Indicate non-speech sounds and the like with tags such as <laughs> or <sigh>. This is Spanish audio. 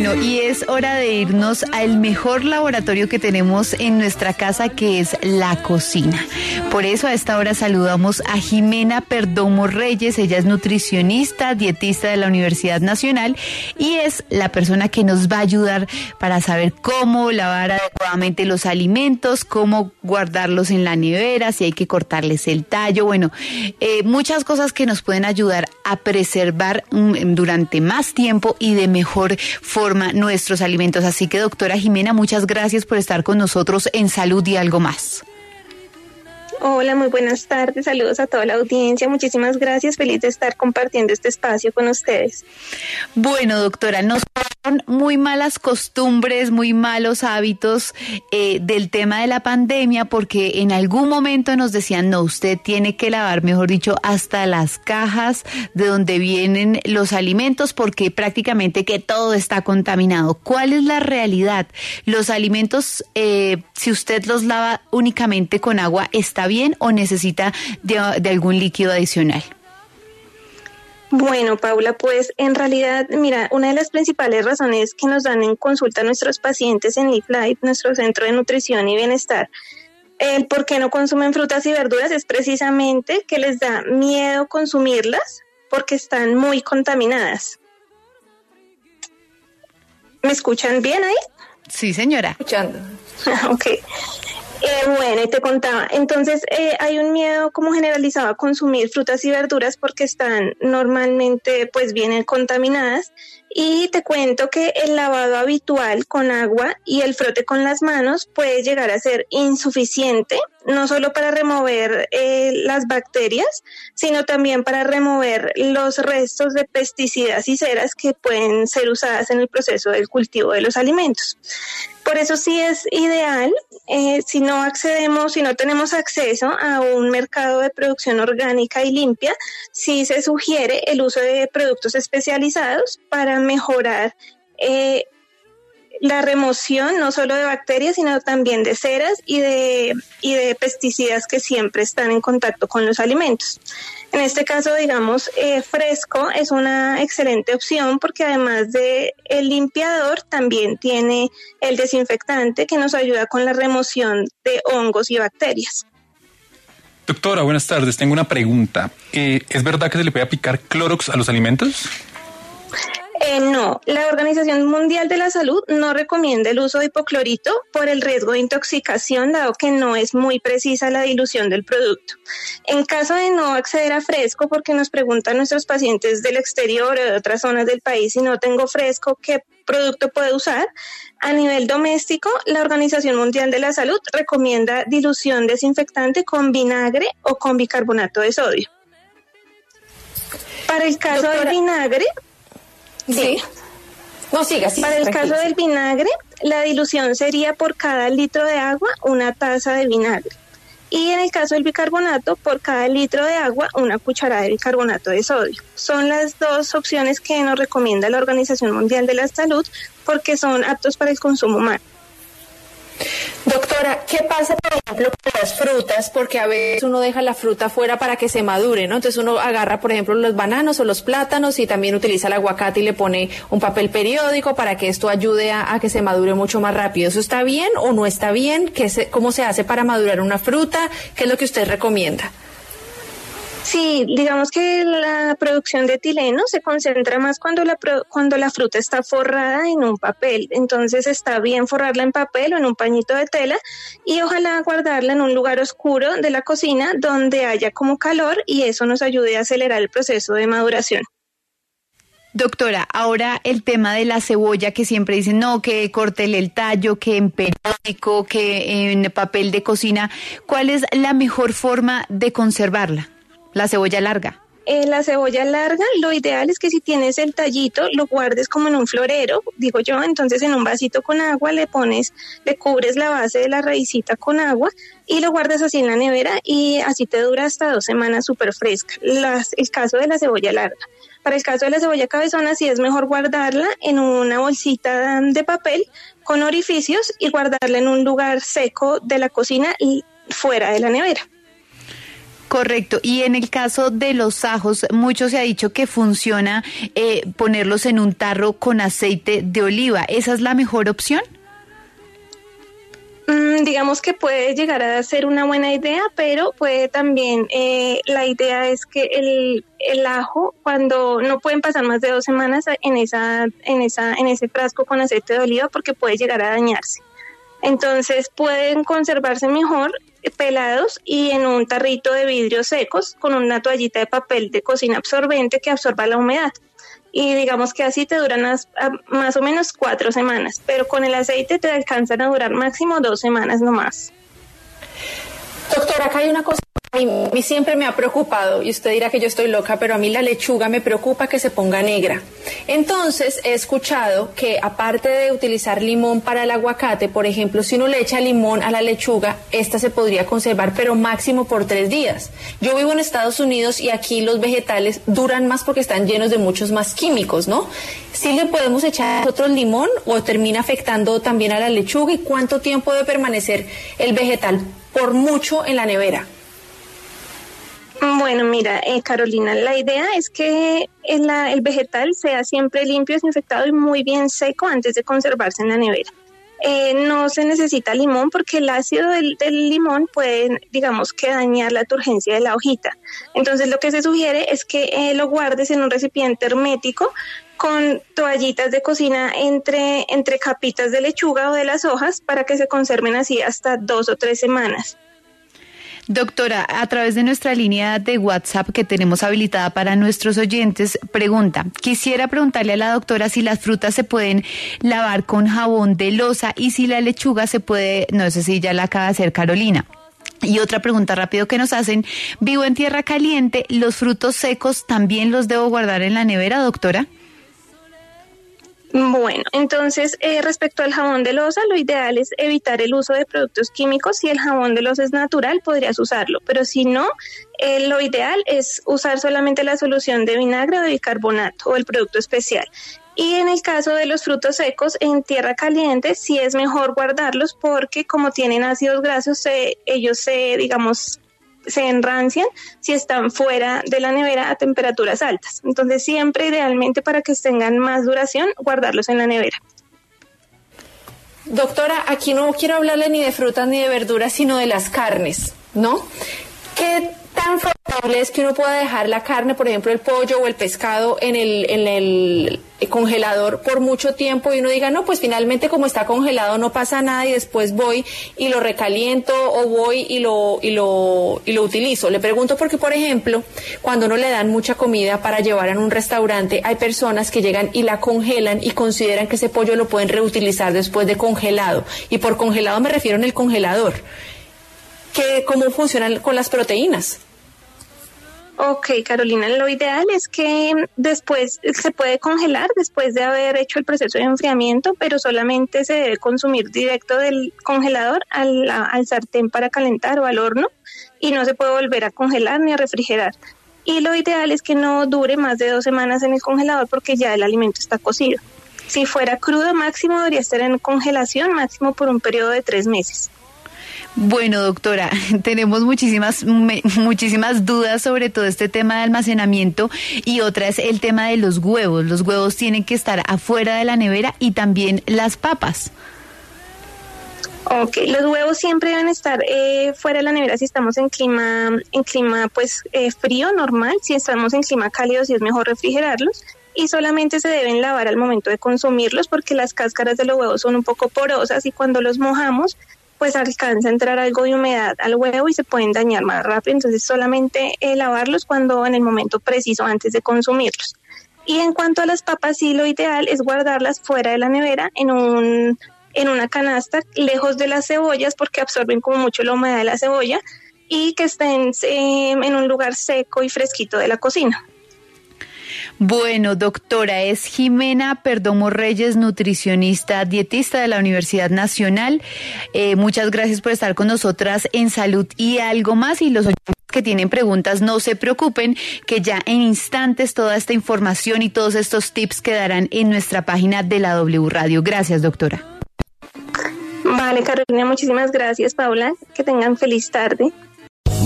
Bueno, y es hora de irnos al mejor laboratorio que tenemos en nuestra casa, que es la cocina. Por eso a esta hora saludamos a Jimena Perdomo Reyes. Ella es nutricionista, dietista de la Universidad Nacional y es la persona que nos va a ayudar para saber cómo lavar adecuadamente los alimentos, cómo guardarlos en la nevera, si hay que cortarles el tallo. Bueno, eh, muchas cosas que nos pueden ayudar a preservar mm, durante más tiempo y de mejor forma nuestros alimentos. Así que doctora Jimena, muchas gracias por estar con nosotros en Salud y algo más. Hola, muy buenas tardes. Saludos a toda la audiencia. Muchísimas gracias. Feliz de estar compartiendo este espacio con ustedes. Bueno, doctora, nos fueron muy malas costumbres, muy malos hábitos eh, del tema de la pandemia, porque en algún momento nos decían, no, usted tiene que lavar, mejor dicho, hasta las cajas de donde vienen los alimentos, porque prácticamente que todo está contaminado. ¿Cuál es la realidad? Los alimentos, eh, si usted los lava únicamente con agua, está bien o necesita de, algún líquido adicional? Bueno, Paula, pues en realidad, mira, una de las principales razones que nos dan en consulta a nuestros pacientes en Life nuestro centro de nutrición y bienestar, el por qué no consumen frutas y verduras es precisamente que les da miedo consumirlas porque están muy contaminadas. ¿Me escuchan bien ahí? Sí, señora. Escuchando. <laughs> ok. Eh, bueno, y te contaba, entonces eh, hay un miedo como generalizado a consumir frutas y verduras porque están normalmente pues vienen contaminadas y te cuento que el lavado habitual con agua y el frote con las manos puede llegar a ser insuficiente, no solo para remover eh, las bacterias, sino también para remover los restos de pesticidas y ceras que pueden ser usadas en el proceso del cultivo de los alimentos. Por eso sí es ideal, eh, si no accedemos, si no tenemos acceso a un mercado de producción orgánica y limpia, sí se sugiere el uso de productos especializados para mejorar eh, la remoción no solo de bacterias, sino también de ceras y de, y de pesticidas que siempre están en contacto con los alimentos. En este caso, digamos, eh, fresco es una excelente opción porque además de el limpiador, también tiene el desinfectante que nos ayuda con la remoción de hongos y bacterias. Doctora, buenas tardes. Tengo una pregunta. Eh, ¿Es verdad que se le puede aplicar Clorox a los alimentos? Eh, no, la Organización Mundial de la Salud no recomienda el uso de hipoclorito por el riesgo de intoxicación, dado que no es muy precisa la dilución del producto. En caso de no acceder a fresco, porque nos preguntan nuestros pacientes del exterior o de otras zonas del país, si no tengo fresco, ¿qué producto puede usar? A nivel doméstico, la Organización Mundial de la Salud recomienda dilución desinfectante con vinagre o con bicarbonato de sodio. Para el caso del vinagre, Sí. No, siga, Para el caso del vinagre, la dilución sería por cada litro de agua una taza de vinagre. Y en el caso del bicarbonato, por cada litro de agua, una cucharada de bicarbonato de sodio. Son las dos opciones que nos recomienda la Organización Mundial de la Salud porque son aptos para el consumo humano. Doctora, ¿qué pasa, por ejemplo, con las frutas? Porque a veces uno deja la fruta fuera para que se madure, ¿no? Entonces uno agarra, por ejemplo, los bananos o los plátanos y también utiliza el aguacate y le pone un papel periódico para que esto ayude a, que se madure mucho más rápido. ¿Eso está bien o no está bien? ¿Qué ¿Cómo se hace para madurar una fruta? ¿Qué es lo que usted recomienda? Sí, digamos que la producción de etileno se concentra más cuando la, cuando la fruta está forrada en un papel. Entonces está bien forrarla en papel o en un pañito de tela y ojalá guardarla en un lugar oscuro de la cocina donde haya como calor y eso nos ayude a acelerar el proceso de maduración. Doctora, ahora el tema de la cebolla que siempre dicen, no, que córtele el tallo, que en periódico, que en papel de cocina, ¿cuál es la mejor forma de conservarla? La cebolla larga? eh, la cebolla larga, lo ideal es que si tienes el tallito, lo guardes como en un florero, digo yo, entonces en un vasito con agua le pones, le cubres la base de la raicita con agua y lo guardas así en la nevera y así te dura hasta dos semanas súper fresca. Las, el caso de la cebolla larga. Para el caso de la cebolla cabezona, sí es mejor guardarla en una bolsita de papel con orificios y guardarla en un lugar seco de la cocina y fuera de la nevera. Correcto. Y en el caso de los ajos, mucho se ha dicho que funciona eh, ponerlos en un tarro con aceite de oliva. ¿Esa es la mejor opción? Mm, digamos que puede llegar a ser una buena idea, pero puede también, eh, la idea es que el, el, ajo, cuando no pueden pasar más de dos semanas en, esa, en, esa, en ese frasco con aceite de oliva porque puede llegar a dañarse. Entonces pueden conservarse mejor pelados y en un tarrito de vidrio secos con una toallita de papel de cocina absorbente que absorba la humedad y digamos que así te duran más, o menos cuatro semanas, pero con el aceite te alcanzan a durar máximo dos semanas nomás. Doctora, acá hay una cosa a mí siempre me ha preocupado, y usted dirá que yo estoy loca, pero a mí la lechuga me preocupa que se ponga negra. Entonces he escuchado que aparte de utilizar limón para el aguacate, por ejemplo, si uno le echa limón a la lechuga, esta se podría conservar, pero máximo por tres días. Yo vivo en Estados Unidos y aquí los vegetales duran más porque están llenos de muchos más químicos, ¿no? Si le podemos echar otro limón o termina afectando también a la lechuga y cuánto tiempo debe permanecer el vegetal por mucho en la nevera. Bueno, mira, eh, Carolina, la idea es que el, el, vegetal sea siempre limpio, desinfectado y muy bien seco antes de conservarse en la nevera. Eh, no se necesita limón porque el ácido del, limón puede, digamos, que dañar la turgencia de la hojita. Entonces, lo que se sugiere es que eh, lo guardes en un recipiente hermético con toallitas de cocina entre, entre capitas de lechuga o de las hojas para que se conserven así hasta dos o tres semanas. Doctora, a través de nuestra línea de WhatsApp que tenemos habilitada para nuestros oyentes, pregunta, quisiera preguntarle a la doctora si las frutas se pueden lavar con jabón de losa y si la lechuga se puede, no sé si ya la acaba de hacer Carolina. Y otra pregunta rápido que nos hacen, vivo en tierra caliente, ¿los frutos secos también los debo guardar en la nevera, doctora? Bueno, entonces eh, respecto al jabón de losa, lo ideal es evitar el uso de productos químicos. Si el jabón de losa es natural, podrías usarlo, pero si no, eh, lo ideal es usar solamente la solución de vinagre o de bicarbonato o el producto especial. Y en el caso de los frutos secos en tierra caliente, sí es mejor guardarlos porque como tienen ácidos grasos, ellos se, digamos, se enrancian si están fuera de la nevera a temperaturas altas. Entonces siempre idealmente para que tengan más duración, guardarlos en la nevera. Doctora, aquí no quiero hablarle ni de frutas ni de verduras, sino de las carnes, ¿no? ¿Qué tan favorable es que uno pueda dejar la carne, por ejemplo, el pollo o el pescado en el, en el congelador por mucho tiempo y uno diga, no, pues finalmente como está congelado no pasa nada y después voy y lo recaliento o voy y lo, y lo, y lo utilizo. Le pregunto porque, por ejemplo, cuando uno le dan mucha comida para llevar en un restaurante, hay personas que llegan y la congelan y consideran que ese pollo lo pueden reutilizar después de congelado. Y por congelado me refiero en el congelador. Que, ¿Cómo funcionan con las proteínas? Ok, Carolina, lo ideal es que después se puede congelar después de haber hecho el proceso de enfriamiento, pero solamente se debe consumir directo del congelador al, al sartén para calentar o al horno y no se puede volver a congelar ni a refrigerar. Y lo ideal es que no dure más de dos semanas en el congelador porque ya el alimento está cocido. Si fuera crudo, máximo debería estar en congelación, máximo por un periodo de tres meses. Bueno, doctora, <laughs> tenemos muchísimas, muchísimas dudas sobre todo este tema de almacenamiento y otra es el tema de los huevos. Los huevos tienen que estar afuera de la nevera y también las papas. Ok, los huevos siempre deben estar eh, fuera de la nevera si estamos en clima, en clima pues eh, frío, normal. Si estamos en clima cálido, sí es mejor refrigerarlos. Y solamente se deben lavar al momento de consumirlos porque las cáscaras de los huevos son un poco porosas y cuando los mojamos pues alcanza a entrar algo de humedad al huevo y se pueden dañar más rápido. Entonces solamente eh, lavarlos cuando en el momento preciso antes de consumirlos. Y en cuanto a las papas, sí lo ideal es guardarlas fuera de la nevera en un en una canasta lejos de las cebollas porque absorben como mucho la humedad de la cebolla y que estén em, en un lugar seco y fresquito de la cocina. Bueno, doctora, es Jimena Perdomo Reyes, nutricionista, dietista de la Universidad Nacional. Eh, muchas gracias por estar con nosotras en Salud y algo más. Y los que tienen preguntas, no se preocupen, que ya en instantes toda esta información y todos estos tips quedarán en nuestra página de la W Radio. Gracias, doctora. Vale, Carolina, muchísimas gracias, Paula. Que tengan feliz tarde.